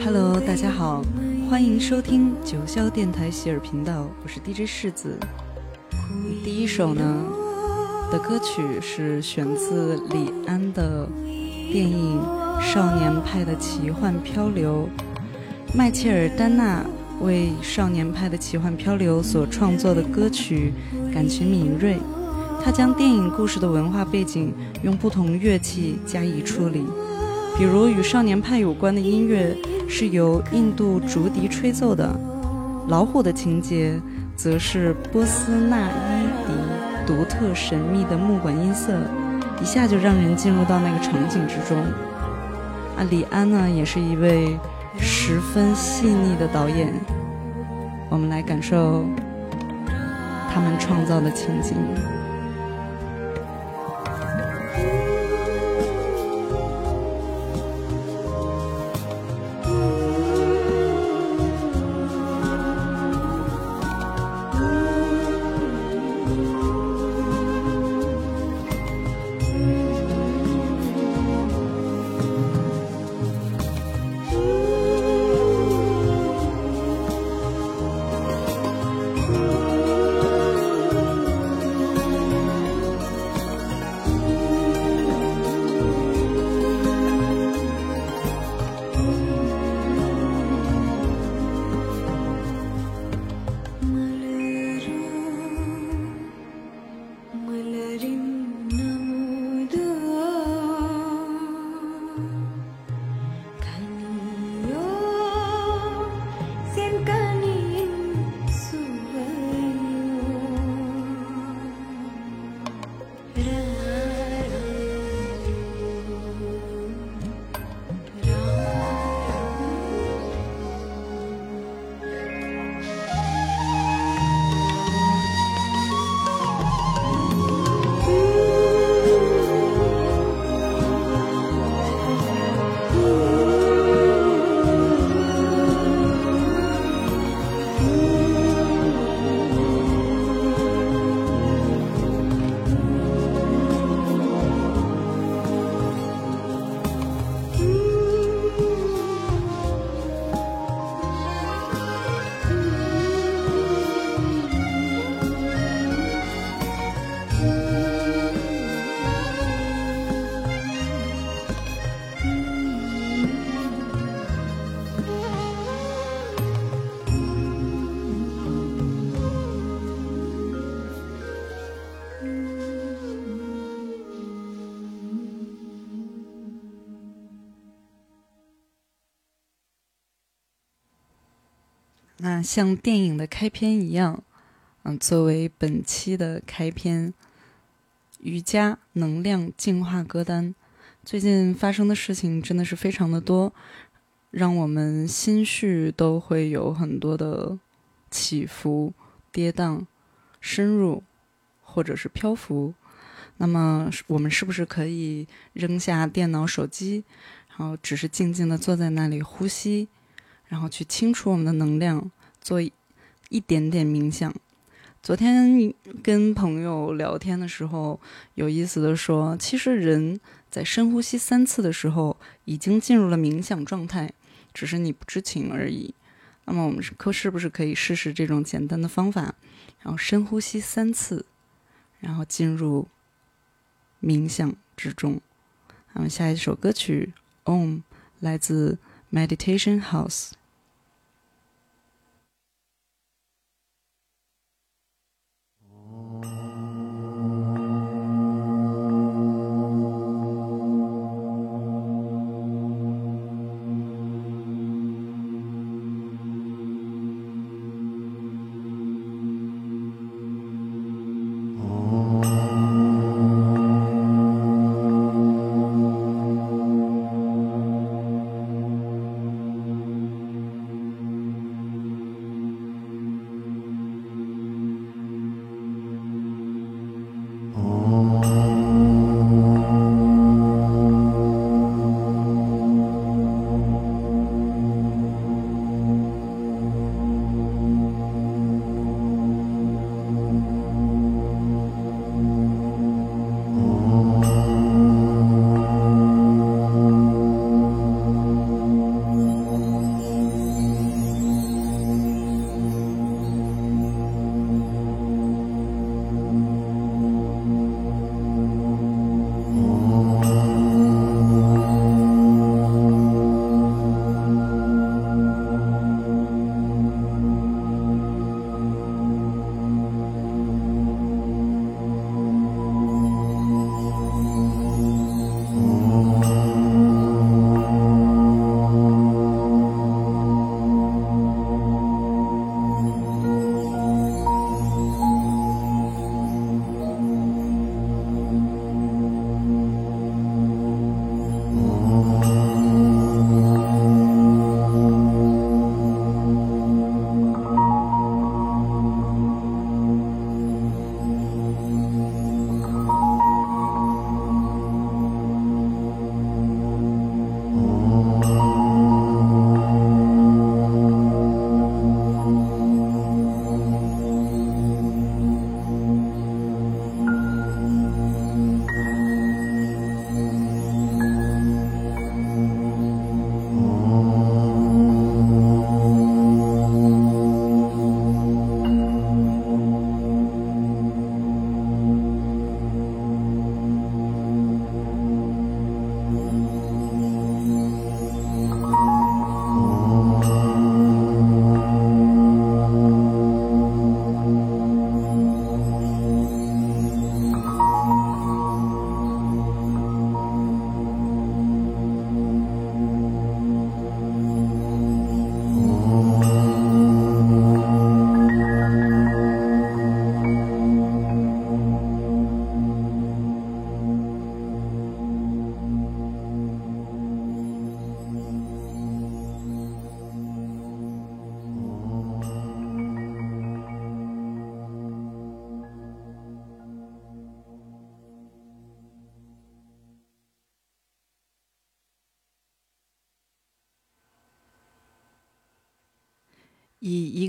Hello，大家好，欢迎收听九霄电台喜尔频道，我是 DJ 世子。第一首呢的歌曲是选自李安的电影《少年派的奇幻漂流》，麦切尔丹娜为《少年派的奇幻漂流》所创作的歌曲，感情敏锐。他将电影故事的文化背景用不同乐器加以处理，比如与少年派有关的音乐。是由印度竹笛吹奏的，老虎的情节则是波斯纳伊迪独特神秘的木管音色，一下就让人进入到那个场景之中。啊，李安呢也是一位十分细腻的导演，我们来感受他们创造的情景。像电影的开篇一样，嗯，作为本期的开篇，瑜伽能量净化歌单。最近发生的事情真的是非常的多，让我们心绪都会有很多的起伏、跌宕、深入，或者是漂浮。那么，我们是不是可以扔下电脑、手机，然后只是静静的坐在那里呼吸？然后去清除我们的能量，做一点点冥想。昨天跟朋友聊天的时候，有意思的说，其实人在深呼吸三次的时候，已经进入了冥想状态，只是你不知情而已。那么我们是可是不是可以试试这种简单的方法，然后深呼吸三次，然后进入冥想之中。那么下一首歌曲《Om》来自 Meditation House。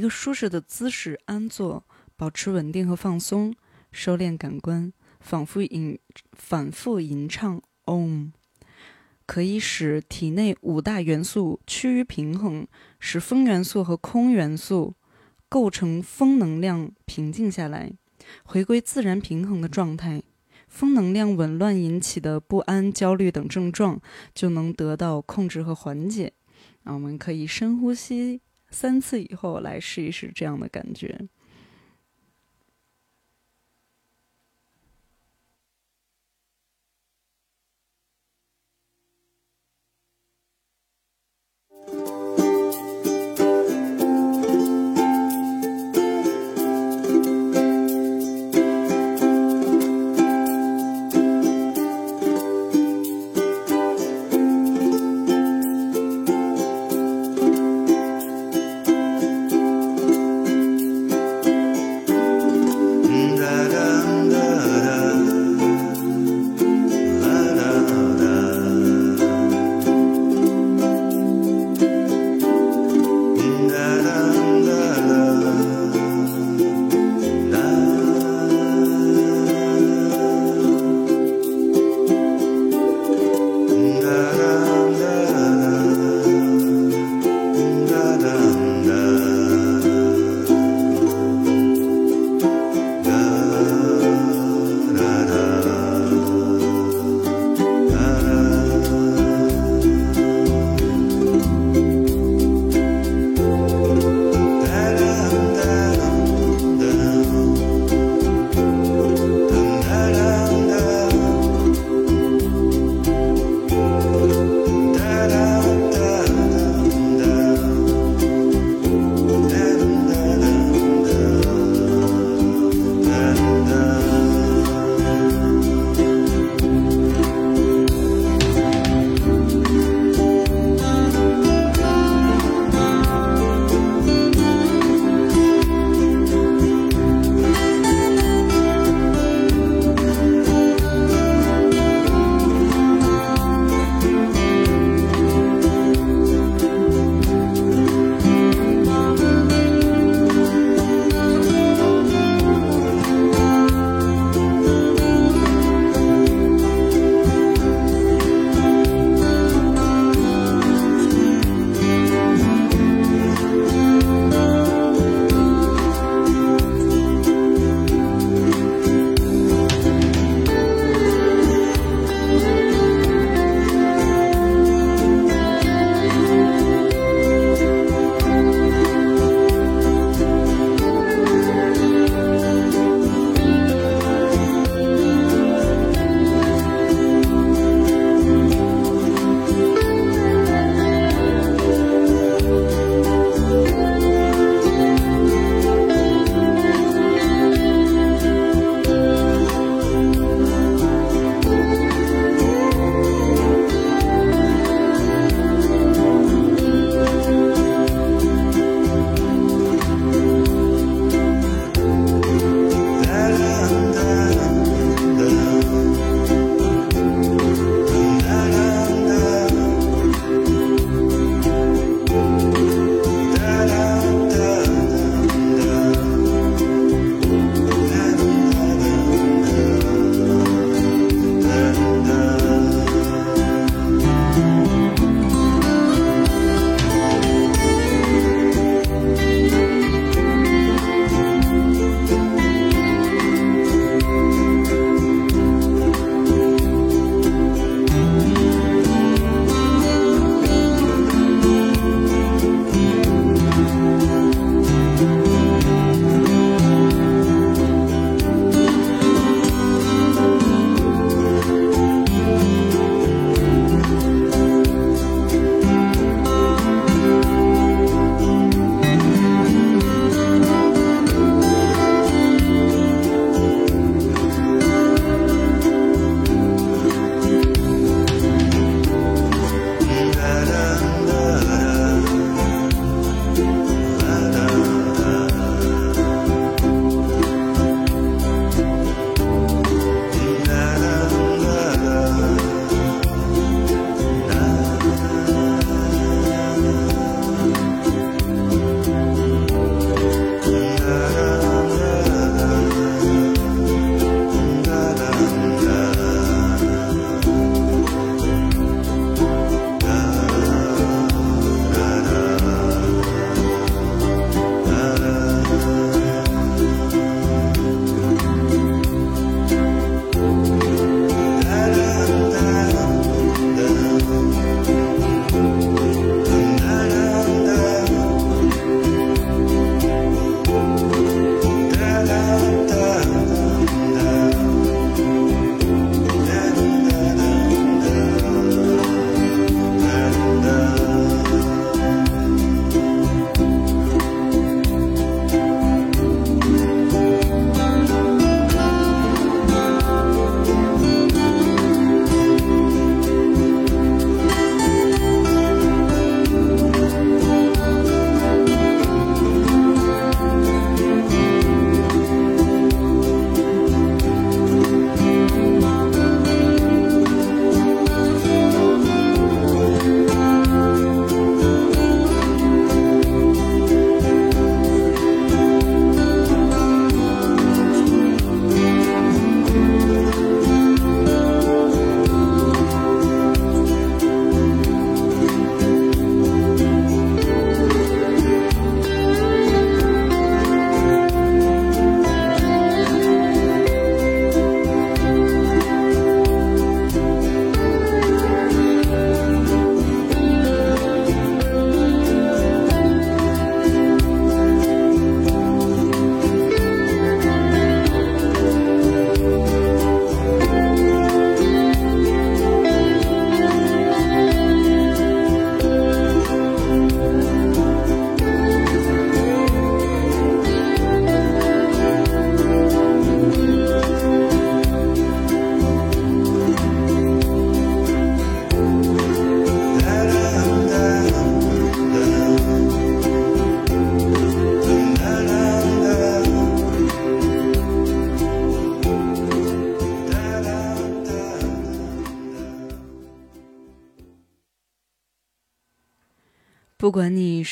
舒适的姿势安坐，保持稳定和放松，收敛感官，反复吟反复吟唱 Om，可以使体内五大元素趋于平衡，使风元素和空元素构成风能量平静下来，回归自然平衡的状态。风能量紊乱引起的不安、焦虑等症状就能得到控制和缓解。那我们可以深呼吸三次以后来试一试这样的感觉。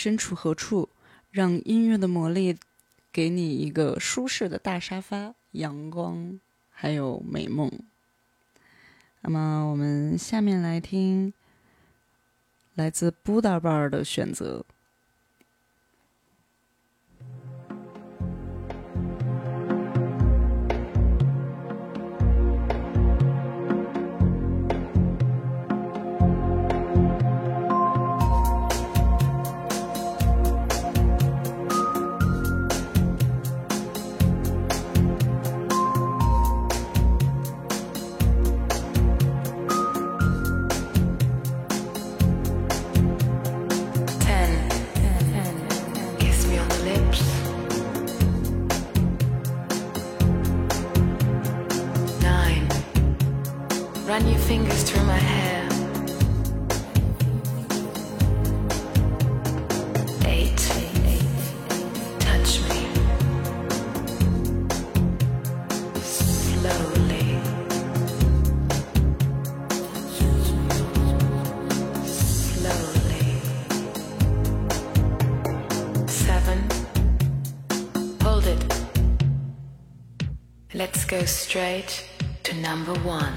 身处何处，让音乐的魔力给你一个舒适的大沙发、阳光，还有美梦。那么，我们下面来听来自布达巴尔的选择。Run your fingers through my hair. Eight. Touch me. Slowly. Slowly. Seven. Hold it. Let's go straight to number one.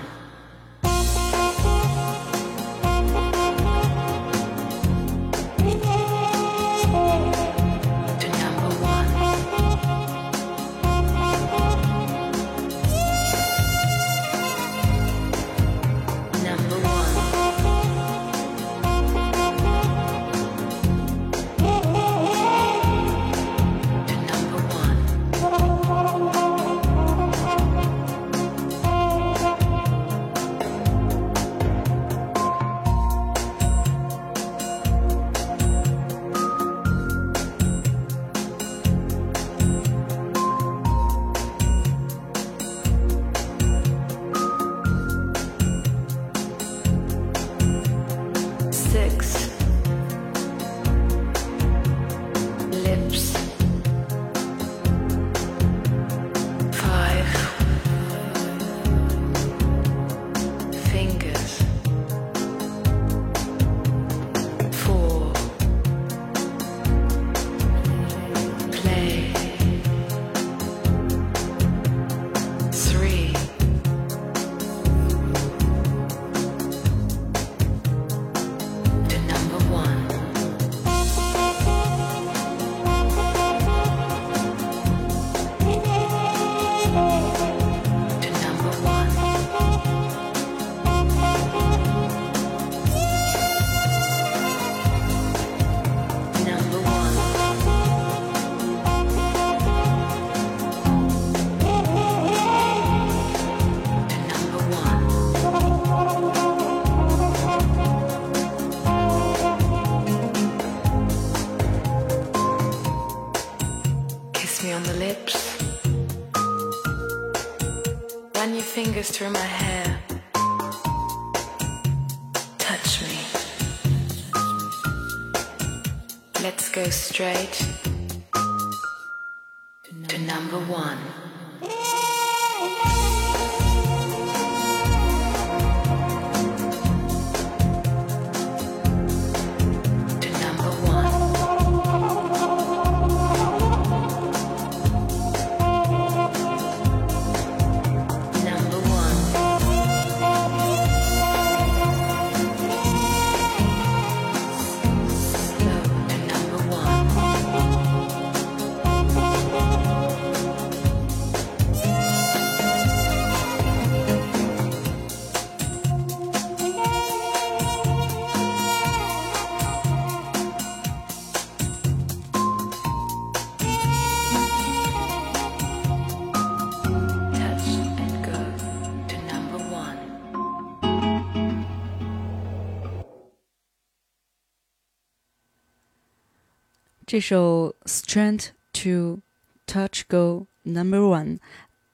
这首《Strength to Touch Go Number One》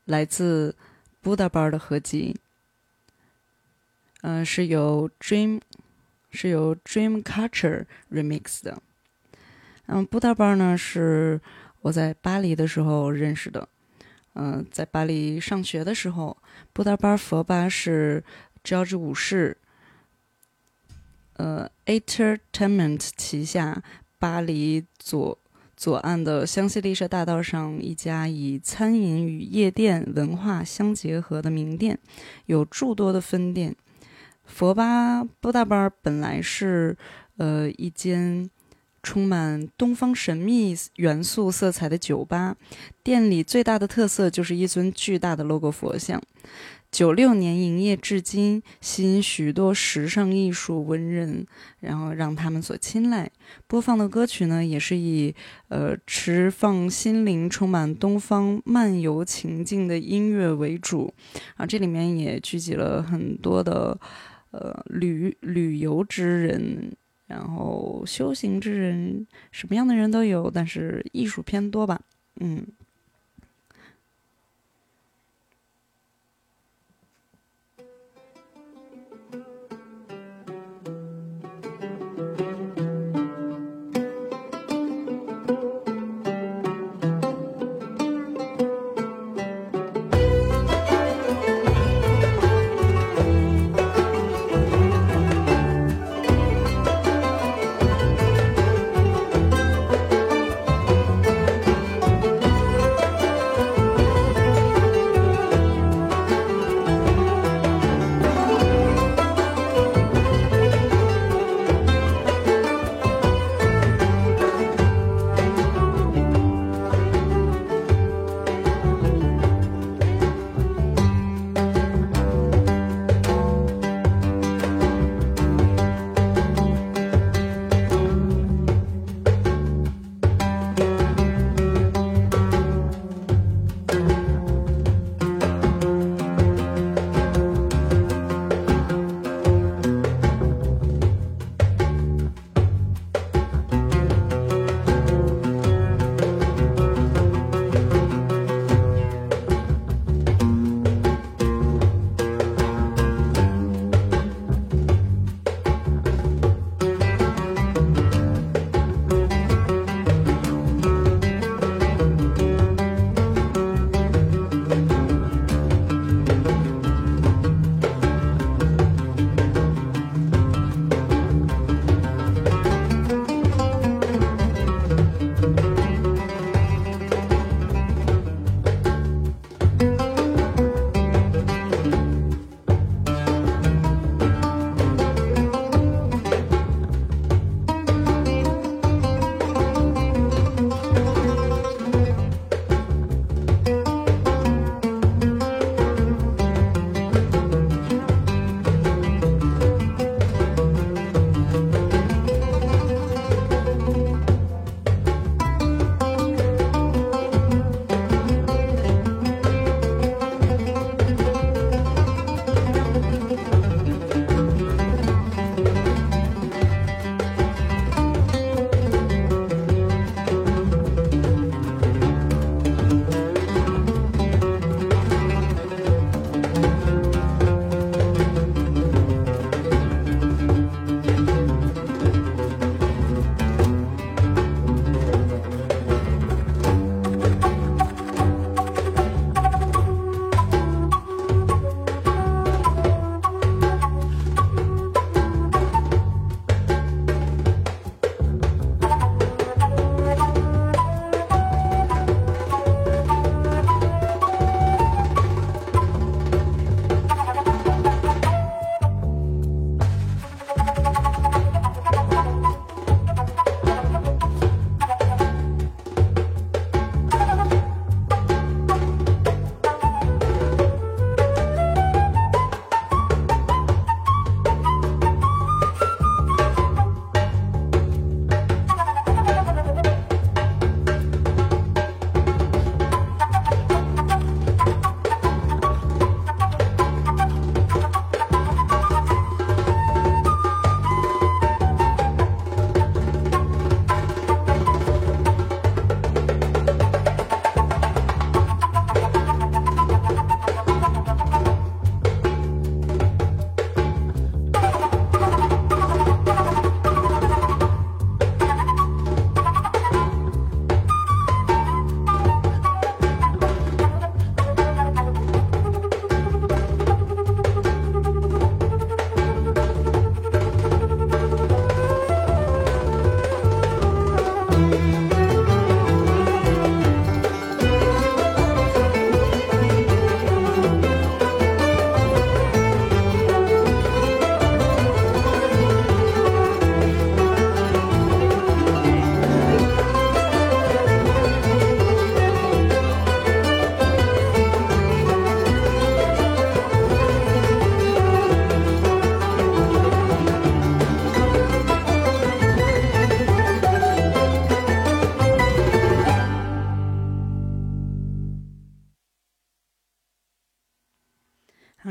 来自 Budabar 的合集，嗯，是由 Dream 是由 Dream Culture Remix 的。嗯，Buddha Bar 呢是我在巴黎的时候认识的。嗯，在巴黎上学的时候，Budabar 佛巴是 George 五世呃 Entertainment 旗下巴黎左左岸的香榭丽舍大道上一家以餐饮与夜店文化相结合的名店，有诸多的分店。佛巴布大班本来是呃一间。充满东方神秘元素色彩的酒吧，店里最大的特色就是一尊巨大的 logo 佛像。九六年营业至今，吸引许多时尚艺术文人，然后让他们所青睐。播放的歌曲呢，也是以呃持放心灵、充满东方漫游情境的音乐为主。啊，这里面也聚集了很多的呃旅旅游之人。然后修行之人，什么样的人都有，但是艺术偏多吧，嗯。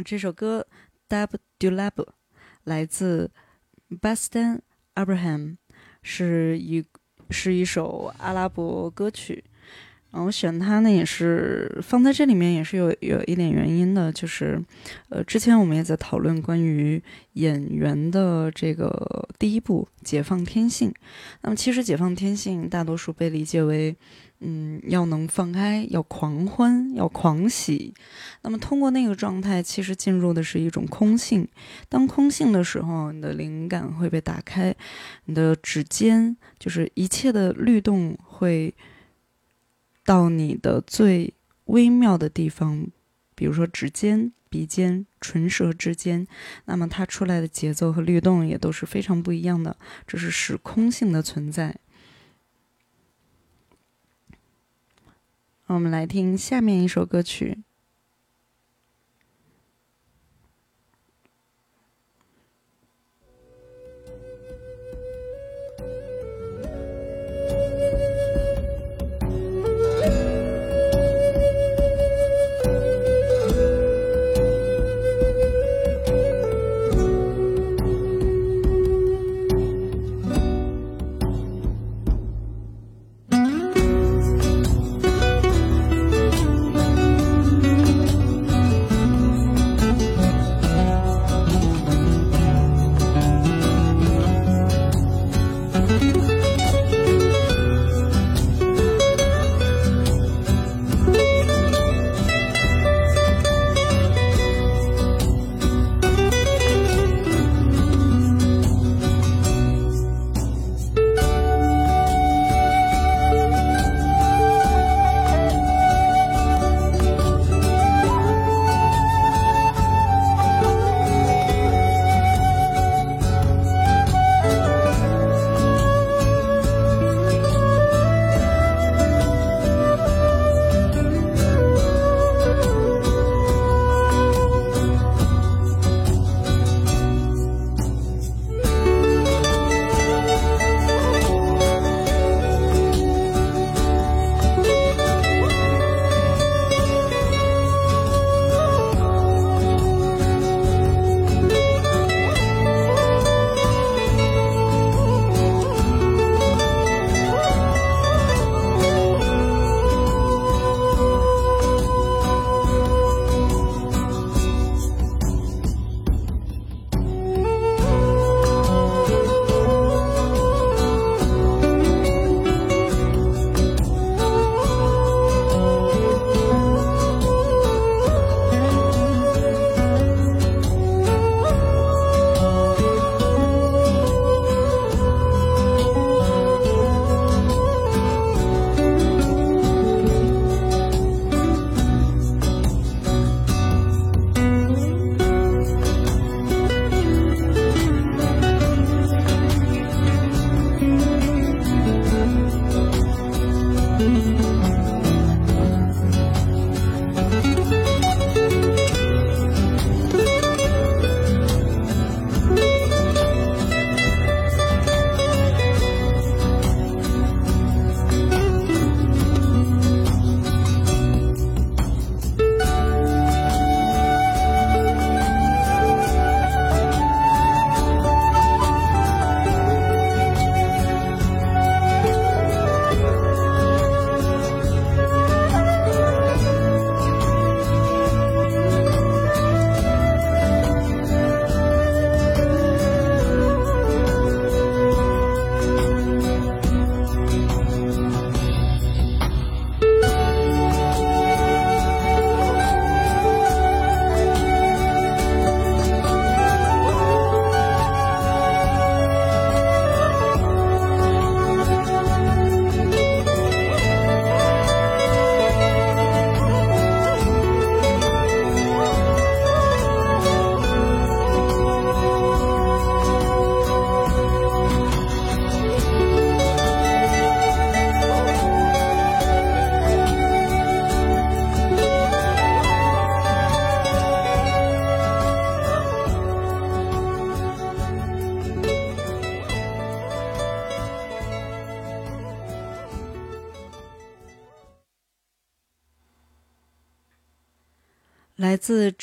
这首歌《Dab Dulab》来自 Bastan Abraham，是一是一首阿拉伯歌曲。然后选它呢，也是放在这里面，也是有有一点原因的，就是，呃，之前我们也在讨论关于演员的这个第一部《解放天性》。那么，其实《解放天性》大多数被理解为，嗯，要能放开，要狂欢，要狂喜。那么，通过那个状态，其实进入的是一种空性。当空性的时候，你的灵感会被打开，你的指尖就是一切的律动会。到你的最微妙的地方，比如说指尖、鼻尖、唇舌之间，那么它出来的节奏和律动也都是非常不一样的。这是时空性的存在。我们来听下面一首歌曲。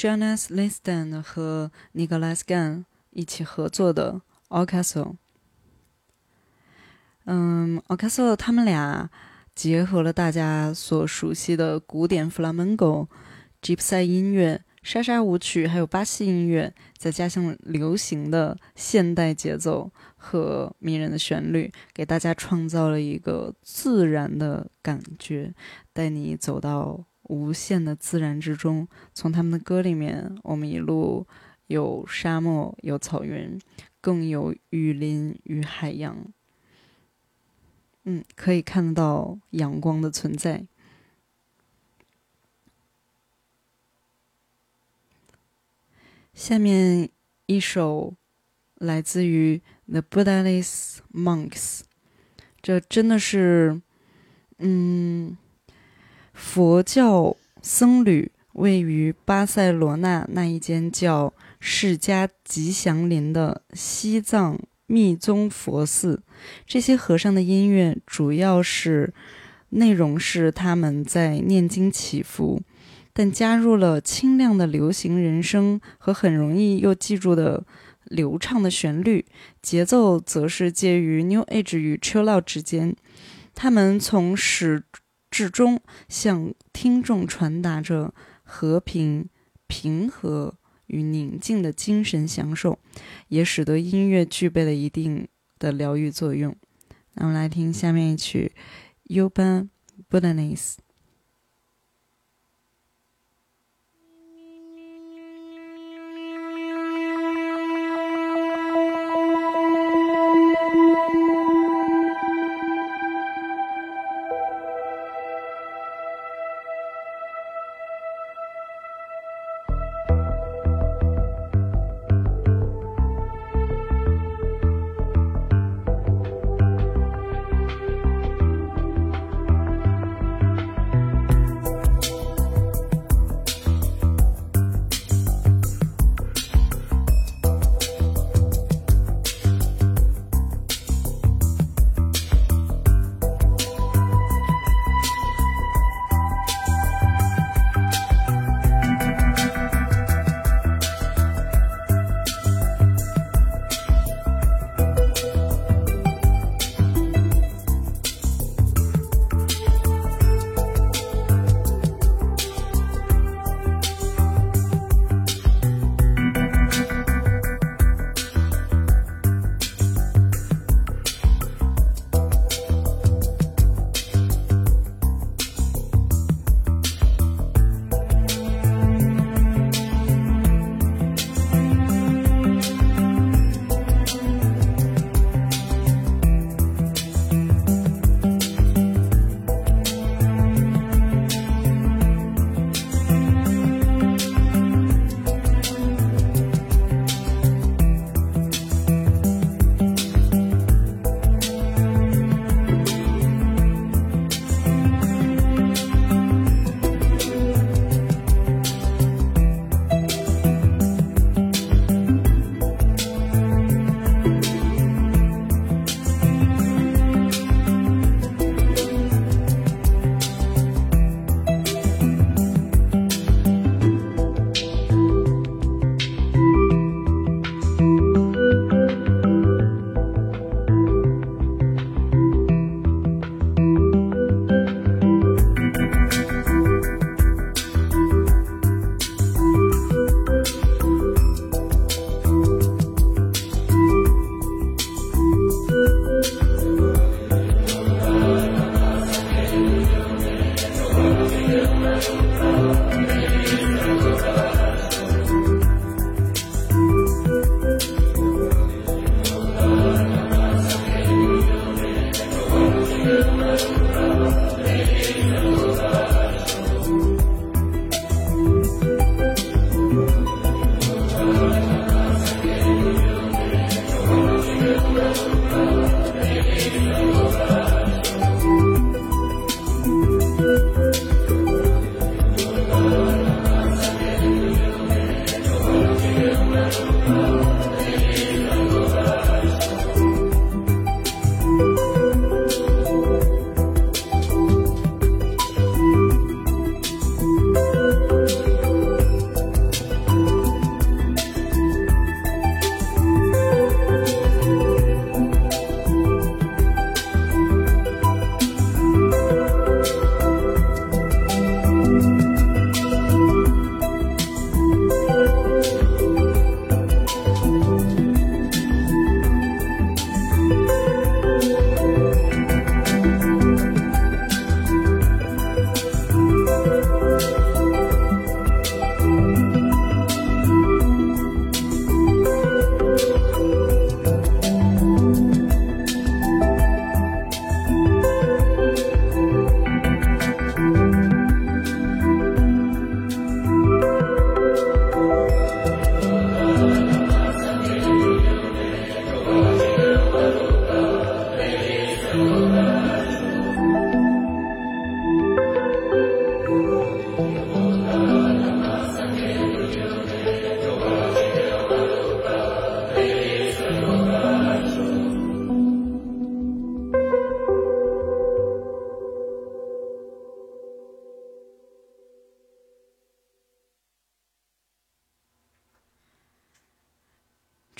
Jonas Liston 和 Nicholas Gunn 一起合作的 o c a s o 嗯 o c a s o 他们俩结合了大家所熟悉的古典弗拉门戈、吉普赛音乐。莎莎舞曲，还有巴西音乐，再加上流行的现代节奏和迷人的旋律，给大家创造了一个自然的感觉，带你走到无限的自然之中。从他们的歌里面，我们一路有沙漠，有草原，更有雨林与海洋。嗯，可以看到阳光的存在。下面一首来自于 The Buddhist Monks，这真的是，嗯，佛教僧侣位于巴塞罗那那一间叫释迦吉祥林的西藏密宗佛寺。这些和尚的音乐主要是内容是他们在念经祈福。但加入了清亮的流行人声和很容易又记住的流畅的旋律，节奏则是介于 New Age 与 Chill Out 之间。他们从始至终向听众传达着和平、平和与宁静的精神享受，也使得音乐具备了一定的疗愈作用。那我们来听下面一曲《Uban Buddhanese》。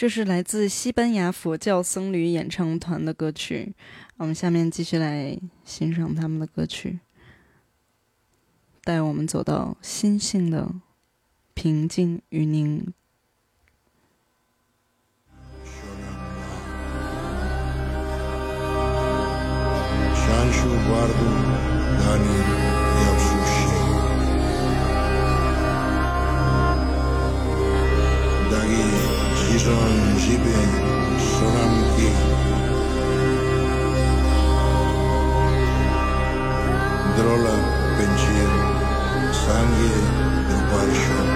这是来自西班牙佛教僧侣演唱团的歌曲。我们下面继续来欣赏他们的歌曲，带我们走到心性的平静与宁。Sancho guardo Dani Zizon Zibe Soramki Drola Pensiero Sangue del Parisho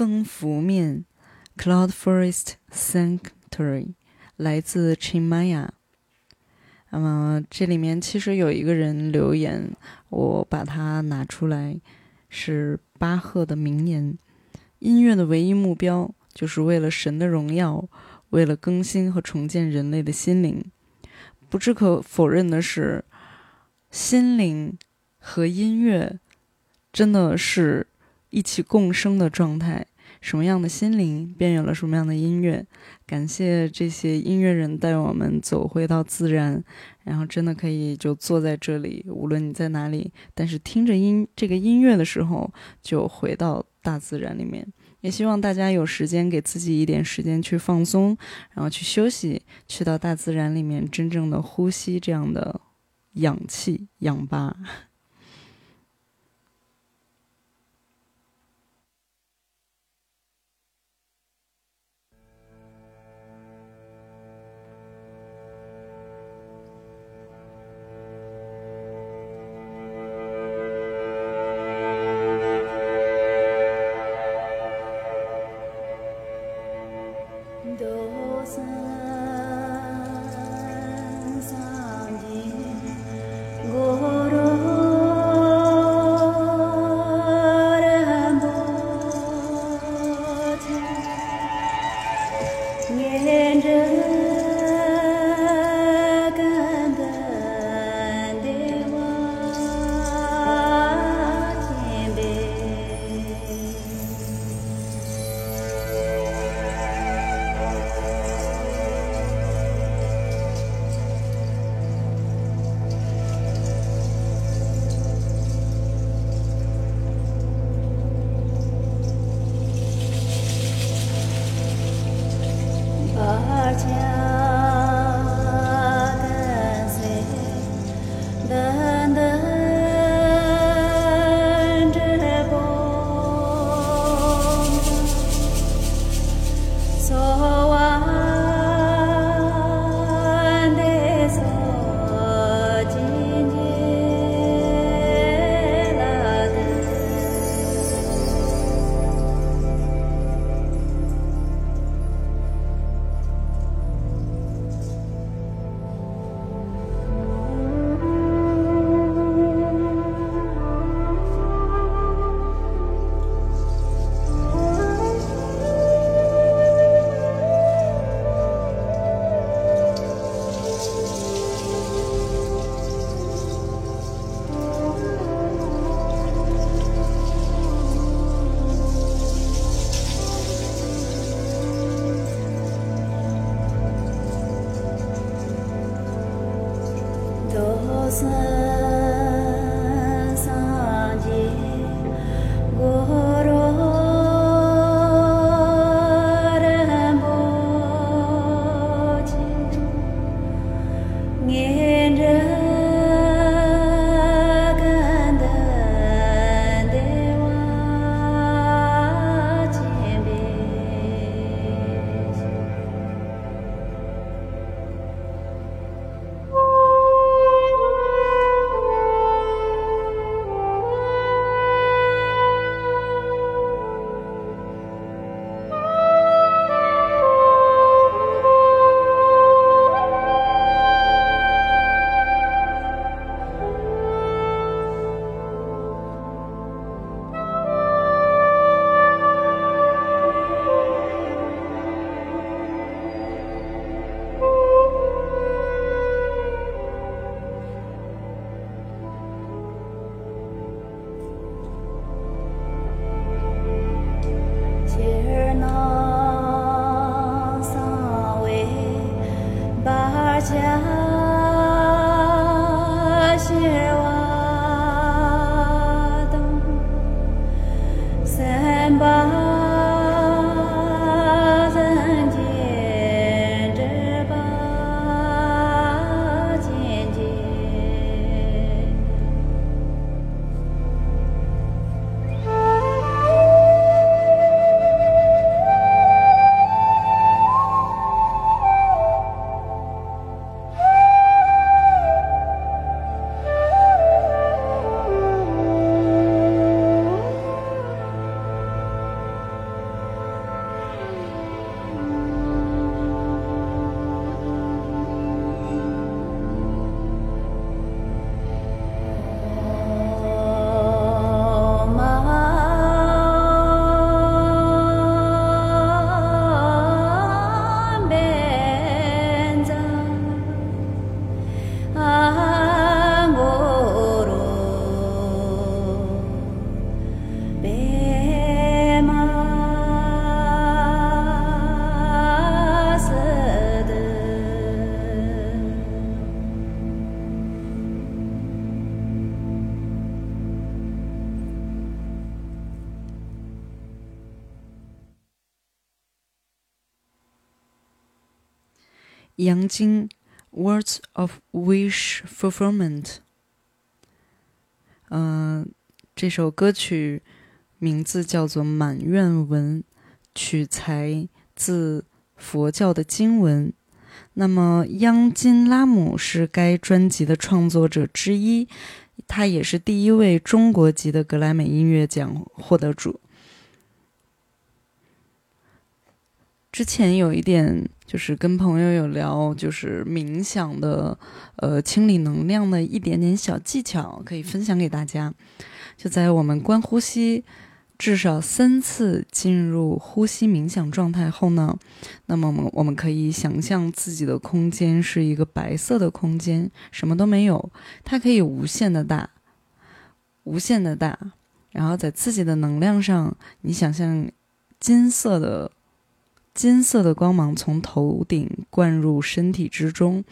风拂面，Cloud Forest Sanctuary，来自 Chimaya。那么这里面其实有一个人留言，我把它拿出来，是巴赫的名言：音乐的唯一目标，就是为了神的荣耀，为了更新和重建人类的心灵。不置可否认的是，心灵和音乐真的是一起共生的状态。什么样的心灵，便有了什么样的音乐。感谢这些音乐人带我们走回到自然，然后真的可以就坐在这里，无论你在哪里，但是听着音这个音乐的时候，就回到大自然里面。也希望大家有时间给自己一点时间去放松，然后去休息，去到大自然里面，真正的呼吸这样的氧气氧吧。closer 杨金《Words of Wish Fulfillment》。嗯、这首歌曲名字叫做《满愿文》，取材自佛教的经文。那么，央金拉姆是该专辑的创作者之一，他也是第一位中国籍的格莱美音乐奖获得主。之前有一点就是跟朋友有聊，就是冥想的，呃，清理能量的一点点小技巧，可以分享给大家。就在我们观呼吸至少三次进入呼吸冥想状态后呢，那么我们我们可以想象自己的空间是一个白色的空间，什么都没有，它可以无限的大，无限的大。然后在自己的能量上，你想象金色的金色的光芒从头顶灌入身体之中，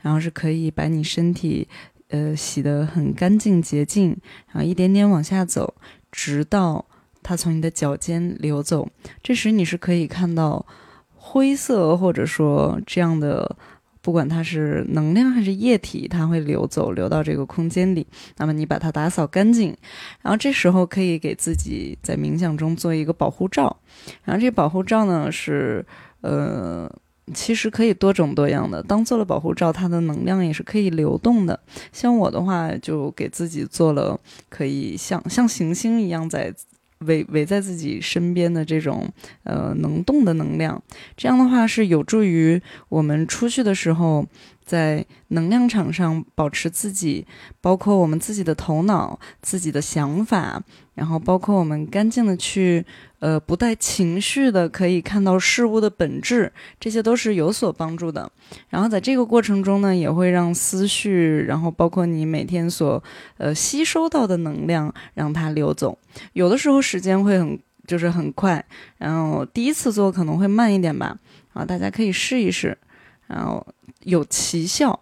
然后是可以把你身体呃洗得很干净洁净，然后一点点往下走，直到它从你的脚尖流走。这时你是可以看到灰色或者说这样的，不管它是能量还是液体，它会流走，流到这个空间里。那么你把它打扫干净，然后这时候可以给自己在冥想中做一个保护罩。然后这保护罩呢是呃。其实可以多种多样的，当做了保护罩，它的能量也是可以流动的。像我的话，就给自己做了可以像像行星一样在围围在自己身边的这种呃能动的能量，这样的话是有助于我们出去的时候，在能量场上保持自己，包括我们自己的头脑、自己的想法，然后包括我们干净的去呃不带情绪的可以看到事物的本质，这些都是有所帮助的。然后在这个过程中呢，也会让思绪，然后包括你每天所呃吸收到的能量，让它流走。有的时候时间会很就是很快，然后第一次做可能会慢一点吧，啊，大家可以试一试，然后有奇效。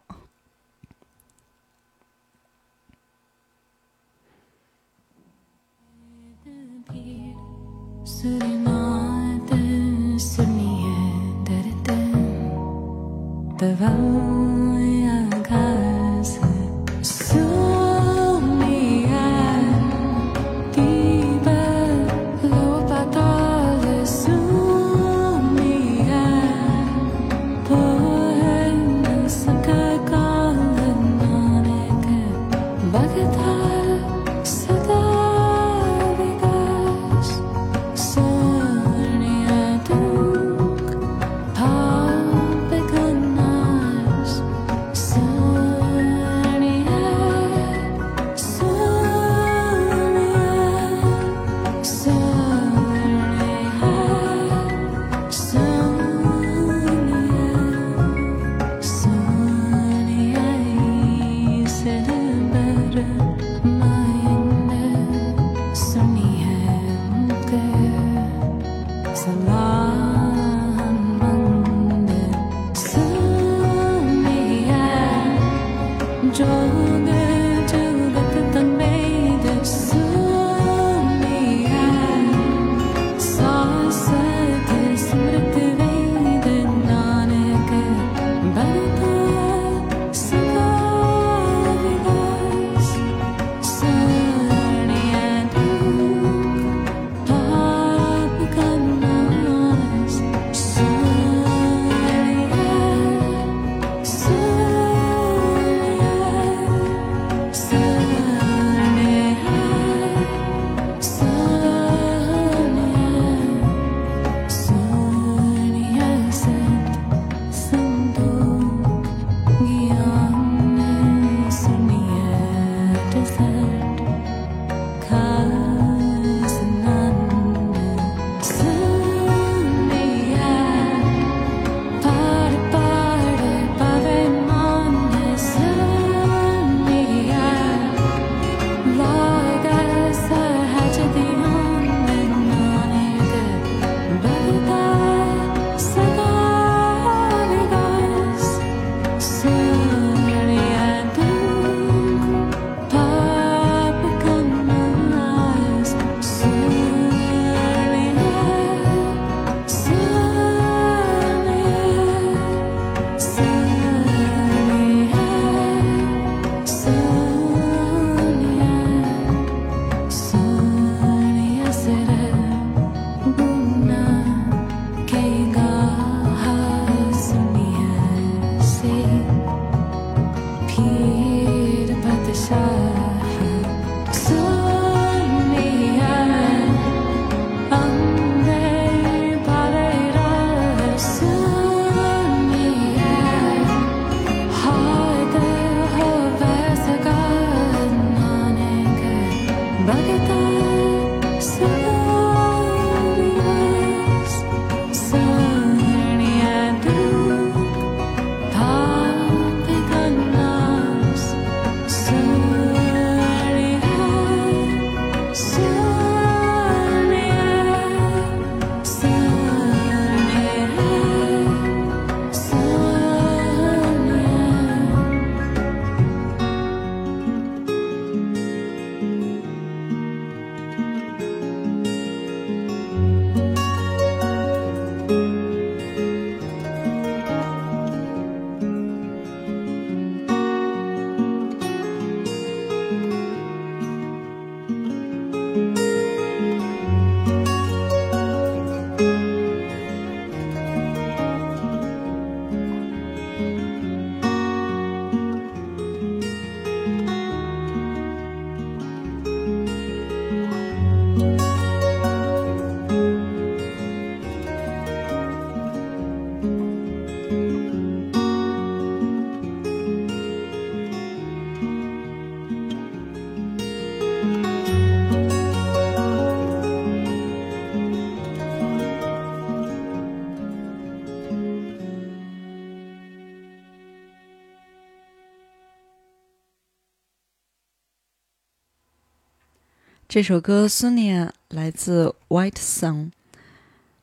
这首歌《Sonia》来自 White Sun。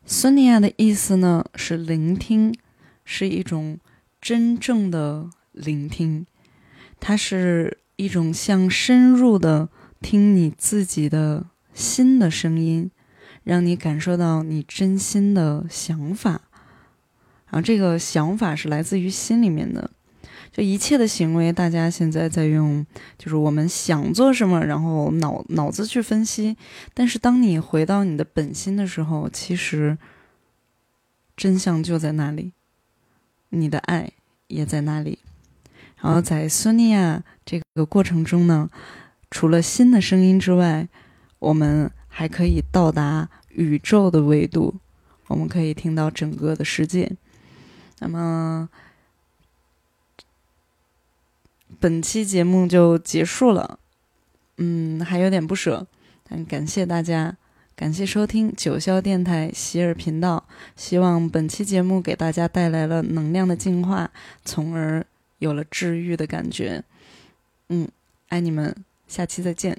Sonia 的意思呢是聆听，是一种真正的聆听。它是一种像深入的听你自己的心的声音，让你感受到你真心的想法。然后这个想法是来自于心里面的。就一切的行为，大家现在在用，就是我们想做什么，然后脑脑子去分析。但是当你回到你的本心的时候，其实真相就在那里，你的爱也在那里。然后在苏尼亚这个过程中呢，除了心的声音之外，我们还可以到达宇宙的维度，我们可以听到整个的世界。那么。本期节目就结束了，嗯，还有点不舍，但感谢大家，感谢收听九霄电台洗耳频道，希望本期节目给大家带来了能量的净化，从而有了治愈的感觉，嗯，爱你们，下期再见。